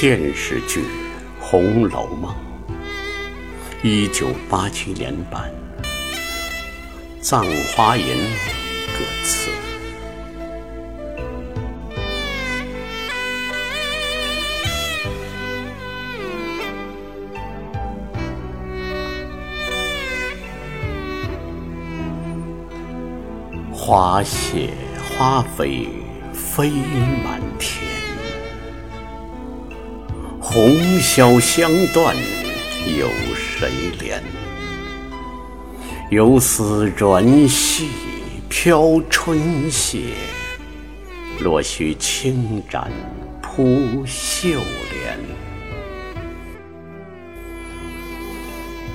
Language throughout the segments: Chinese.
电视剧《红楼梦》，一九八七年版，葬花吟歌词。花谢花飞飞满天，红消香断有谁怜？游丝软系飘春榭，落絮轻展扑绣帘。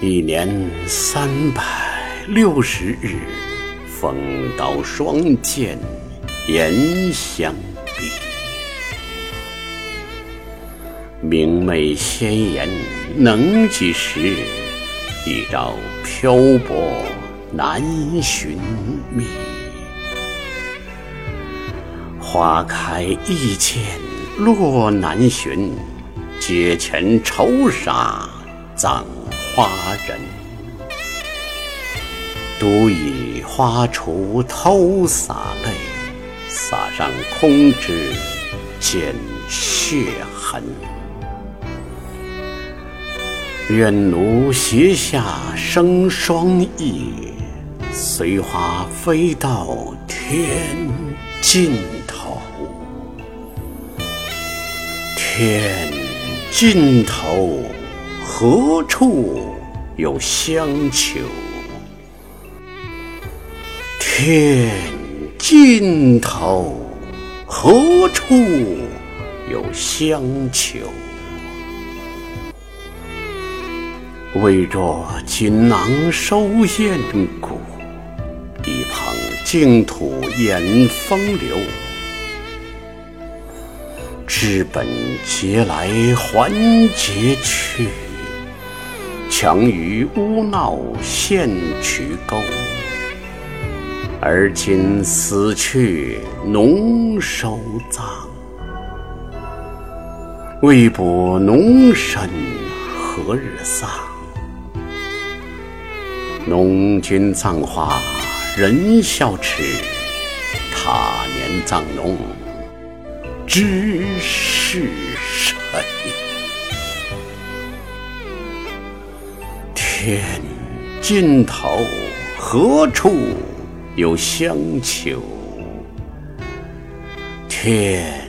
一年三百六十日。风刀霜剑严相逼，明媚鲜艳能几时？一朝漂泊难寻觅。花开易见落难寻，阶前愁杀葬花人。独倚花锄偷洒泪，洒上空枝见血痕。愿奴膝下生双翼，随花飞到天尽头。天尽头，何处有香丘？天尽头，何处有香丘？为着锦囊收艳骨，一旁净土掩风流。知本节来还节去，强于污闹陷渠沟。而今死去侬收葬，未卜侬身何日丧？侬君葬花人笑痴，他年葬侬知是谁？天尽头何处？有香丘，天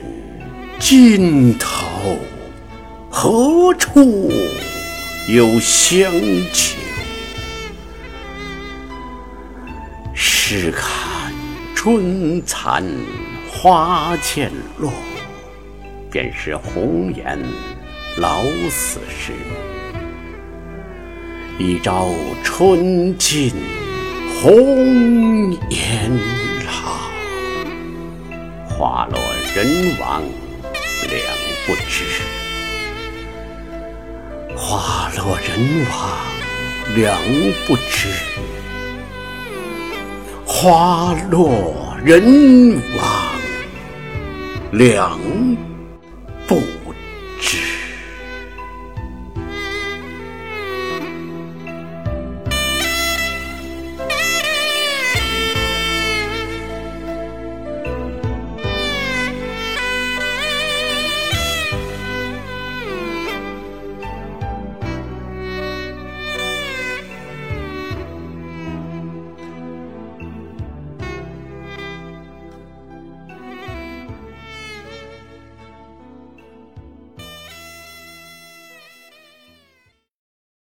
尽头，何处有香丘？试看春残花渐落，便是红颜老死时。一朝春尽。红颜老，花落人亡两不知。花落人亡两不知，花落人亡两。